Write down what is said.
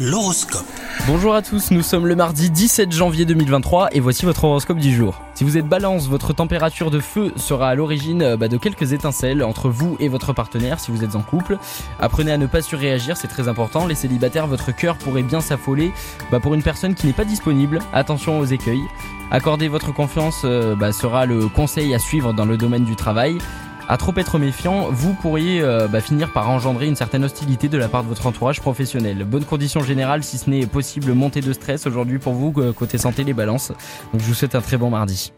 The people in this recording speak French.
L'horoscope. Bonjour à tous, nous sommes le mardi 17 janvier 2023 et voici votre horoscope du jour. Si vous êtes balance, votre température de feu sera à l'origine euh, bah, de quelques étincelles entre vous et votre partenaire si vous êtes en couple. Apprenez à ne pas surréagir, c'est très important. Les célibataires, votre cœur pourrait bien s'affoler bah, pour une personne qui n'est pas disponible. Attention aux écueils. Accorder votre confiance euh, bah, sera le conseil à suivre dans le domaine du travail. À trop être méfiant, vous pourriez euh, bah, finir par engendrer une certaine hostilité de la part de votre entourage professionnel. Bonne condition générale, si ce n'est possible montée de stress aujourd'hui pour vous côté santé les balances. Donc je vous souhaite un très bon mardi.